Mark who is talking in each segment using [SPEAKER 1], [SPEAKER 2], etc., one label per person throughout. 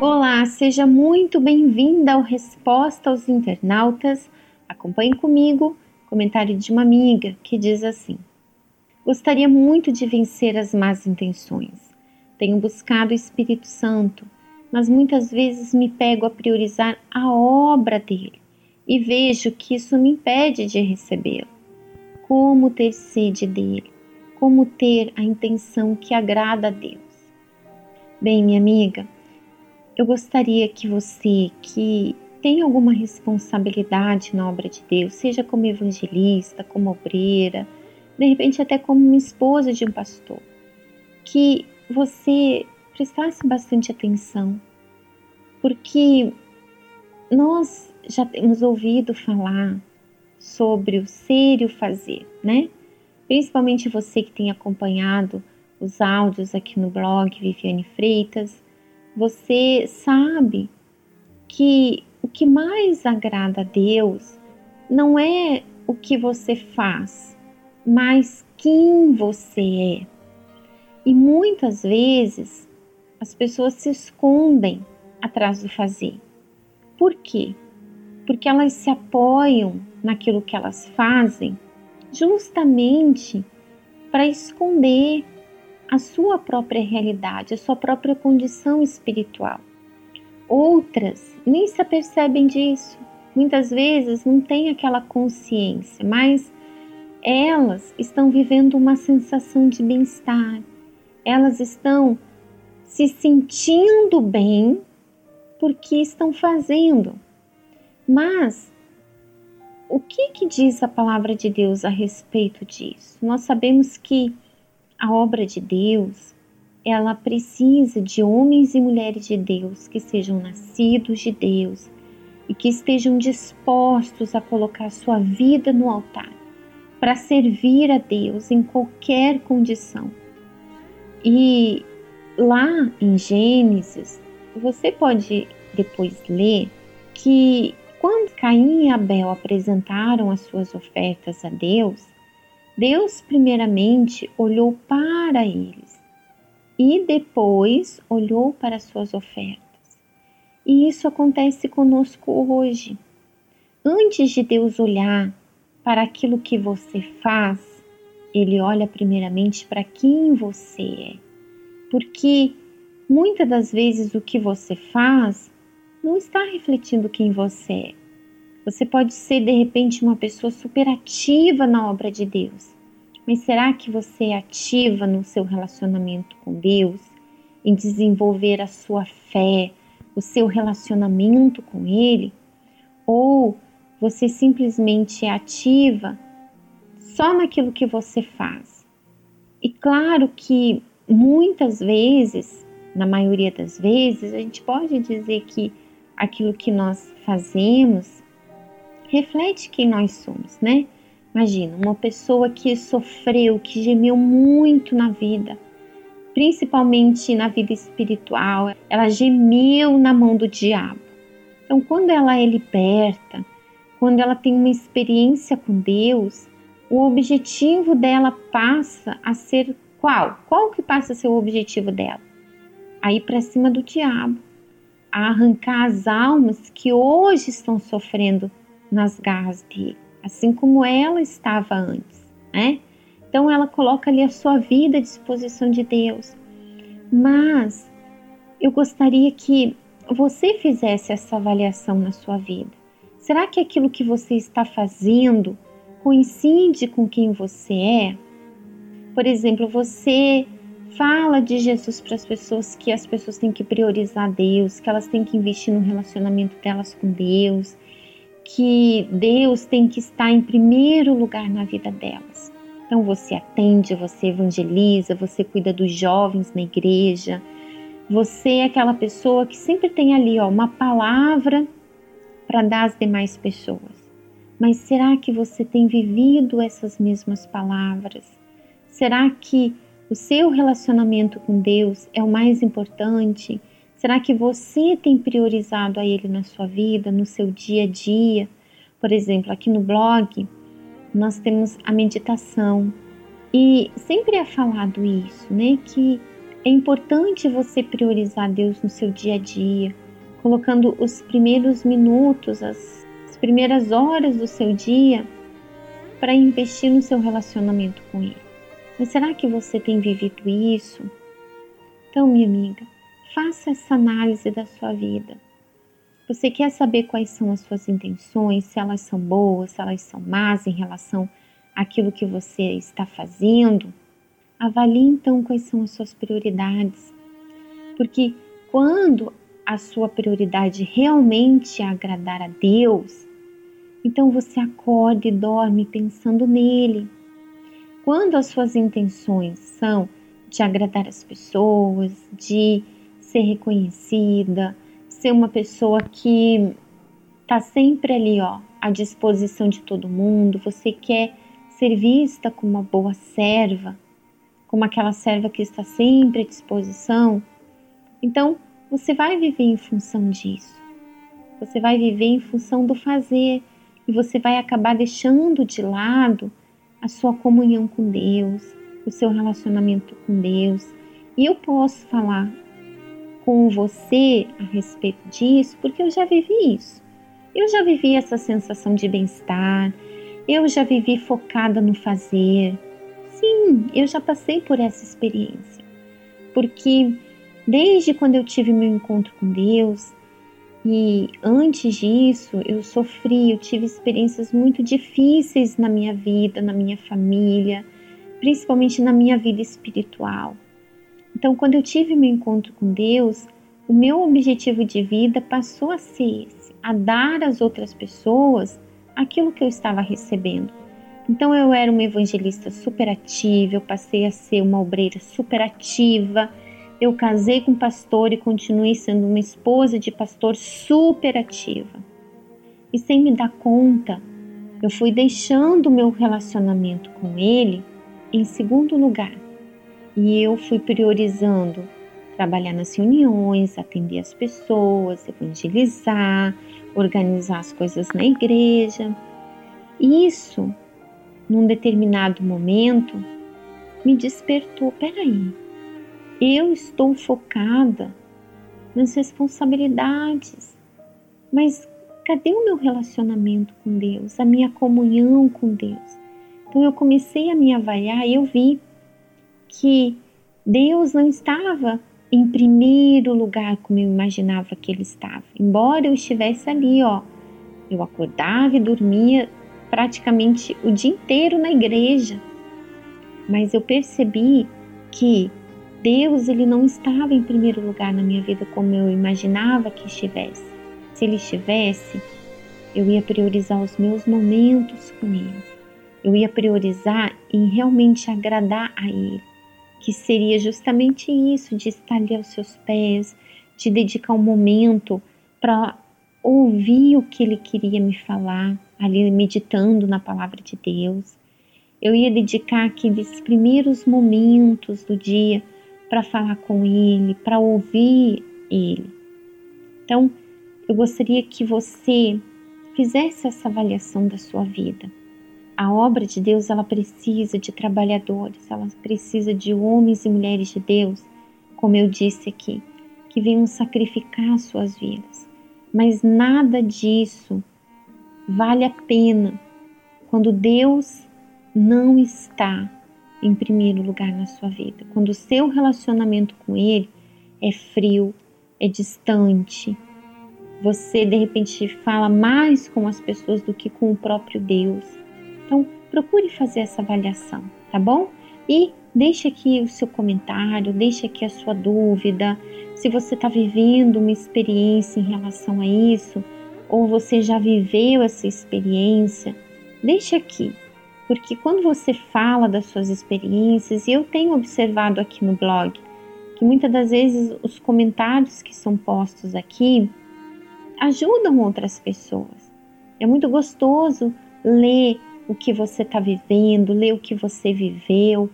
[SPEAKER 1] Olá, seja muito bem-vinda ao Resposta aos Internautas. Acompanhe comigo comentário de uma amiga que diz assim: Gostaria muito de vencer as más intenções. Tenho buscado o Espírito Santo, mas muitas vezes me pego a priorizar a obra dele e vejo que isso me impede de recebê-lo. Como ter sede dele? Como ter a intenção que agrada a Deus? Bem, minha amiga, eu gostaria que você que tem alguma responsabilidade na obra de Deus, seja como evangelista, como obreira, de repente até como uma esposa de um pastor, que você prestasse bastante atenção, porque nós já temos ouvido falar sobre o ser e o fazer, né? Principalmente você que tem acompanhado os áudios aqui no blog Viviane Freitas, você sabe que o que mais agrada a Deus não é o que você faz, mas quem você é. E muitas vezes as pessoas se escondem atrás do fazer. Por quê? Porque elas se apoiam naquilo que elas fazem justamente para esconder a sua própria realidade, a sua própria condição espiritual. Outras nem se apercebem disso, muitas vezes não têm aquela consciência, mas elas estão vivendo uma sensação de bem-estar, elas estão se sentindo bem porque estão fazendo. Mas o que, que diz a palavra de Deus a respeito disso? Nós sabemos que a obra de Deus, ela precisa de homens e mulheres de Deus que sejam nascidos de Deus e que estejam dispostos a colocar sua vida no altar para servir a Deus em qualquer condição. E lá em Gênesis, você pode depois ler que quando Caim e Abel apresentaram as suas ofertas a Deus, Deus, primeiramente, olhou para eles e depois olhou para suas ofertas. E isso acontece conosco hoje. Antes de Deus olhar para aquilo que você faz, Ele olha primeiramente para quem você é. Porque muitas das vezes o que você faz não está refletindo quem você é. Você pode ser de repente uma pessoa super ativa na obra de Deus, mas será que você é ativa no seu relacionamento com Deus, em desenvolver a sua fé, o seu relacionamento com Ele? Ou você simplesmente é ativa só naquilo que você faz? E claro que muitas vezes, na maioria das vezes, a gente pode dizer que aquilo que nós fazemos reflete quem nós somos, né? Imagina, uma pessoa que sofreu, que gemeu muito na vida, principalmente na vida espiritual, ela gemeu na mão do diabo. Então, quando ela é liberta, quando ela tem uma experiência com Deus, o objetivo dela passa a ser qual? Qual que passa a ser o objetivo dela? A ir para cima do diabo, a arrancar as almas que hoje estão sofrendo nas garras dele, assim como ela estava antes, né? Então ela coloca ali a sua vida à disposição de Deus. Mas eu gostaria que você fizesse essa avaliação na sua vida. Será que aquilo que você está fazendo coincide com quem você é? Por exemplo, você fala de Jesus para as pessoas que as pessoas têm que priorizar Deus, que elas têm que investir no relacionamento delas com Deus, que Deus tem que estar em primeiro lugar na vida delas. Então você atende, você evangeliza, você cuida dos jovens na igreja. Você é aquela pessoa que sempre tem ali ó, uma palavra para dar às demais pessoas. Mas será que você tem vivido essas mesmas palavras? Será que o seu relacionamento com Deus é o mais importante? Será que você tem priorizado a Ele na sua vida, no seu dia a dia? Por exemplo, aqui no blog, nós temos a meditação. E sempre é falado isso, né? Que é importante você priorizar Deus no seu dia a dia, colocando os primeiros minutos, as, as primeiras horas do seu dia para investir no seu relacionamento com Ele. Mas será que você tem vivido isso? Então, minha amiga, faça essa análise da sua vida. Você quer saber quais são as suas intenções, se elas são boas, se elas são más em relação àquilo que você está fazendo? Avalie então quais são as suas prioridades. Porque quando a sua prioridade realmente é agradar a Deus, então você acorda e dorme pensando nele. Quando as suas intenções são de agradar as pessoas, de ser reconhecida, ser uma pessoa que está sempre ali, ó, à disposição de todo mundo, você quer ser vista como uma boa serva, como aquela serva que está sempre à disposição, então você vai viver em função disso. Você vai viver em função do fazer e você vai acabar deixando de lado a sua comunhão com Deus, o seu relacionamento com Deus. E eu posso falar com você a respeito disso porque eu já vivi isso. Eu já vivi essa sensação de bem-estar, eu já vivi focada no fazer, Sim, eu já passei por essa experiência. Porque desde quando eu tive meu encontro com Deus, e antes disso, eu sofri, eu tive experiências muito difíceis na minha vida, na minha família, principalmente na minha vida espiritual. Então, quando eu tive meu encontro com Deus, o meu objetivo de vida passou a ser esse, a dar às outras pessoas aquilo que eu estava recebendo. Então eu era uma evangelista super ativa, eu passei a ser uma obreira super ativa. Eu casei com um pastor e continuei sendo uma esposa de pastor super ativa. E sem me dar conta, eu fui deixando o meu relacionamento com ele em segundo lugar. E eu fui priorizando trabalhar nas reuniões, atender as pessoas, evangelizar, organizar as coisas na igreja. Isso num determinado momento, me despertou: peraí, eu estou focada nas responsabilidades, mas cadê o meu relacionamento com Deus, a minha comunhão com Deus? Então eu comecei a me avaliar e eu vi que Deus não estava em primeiro lugar como eu imaginava que ele estava. Embora eu estivesse ali, ó, eu acordava e dormia praticamente o dia inteiro na igreja. Mas eu percebi que Deus ele não estava em primeiro lugar na minha vida como eu imaginava que estivesse. Se ele estivesse, eu ia priorizar os meus momentos com ele. Eu ia priorizar em realmente agradar a ele, que seria justamente isso, de estar ali aos seus pés, de dedicar um momento para ouvir o que ele queria me falar, ali meditando na palavra de Deus. Eu ia dedicar aqueles primeiros momentos do dia para falar com ele, para ouvir ele. Então, eu gostaria que você fizesse essa avaliação da sua vida. A obra de Deus, ela precisa de trabalhadores, ela precisa de homens e mulheres de Deus, como eu disse aqui, que venham sacrificar suas vidas. Mas nada disso vale a pena quando Deus não está em primeiro lugar na sua vida, quando o seu relacionamento com Ele é frio, é distante, você de repente fala mais com as pessoas do que com o próprio Deus. Então, procure fazer essa avaliação, tá bom? E deixe aqui o seu comentário, deixe aqui a sua dúvida. Se você está vivendo uma experiência em relação a isso, ou você já viveu essa experiência, deixe aqui, porque quando você fala das suas experiências, e eu tenho observado aqui no blog, que muitas das vezes os comentários que são postos aqui ajudam outras pessoas. É muito gostoso ler o que você está vivendo, ler o que você viveu.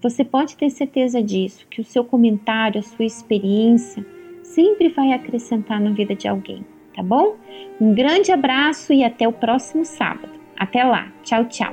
[SPEAKER 1] Você pode ter certeza disso, que o seu comentário, a sua experiência, sempre vai acrescentar na vida de alguém tá bom? Um grande abraço e até o próximo sábado. Até lá. Tchau, tchau.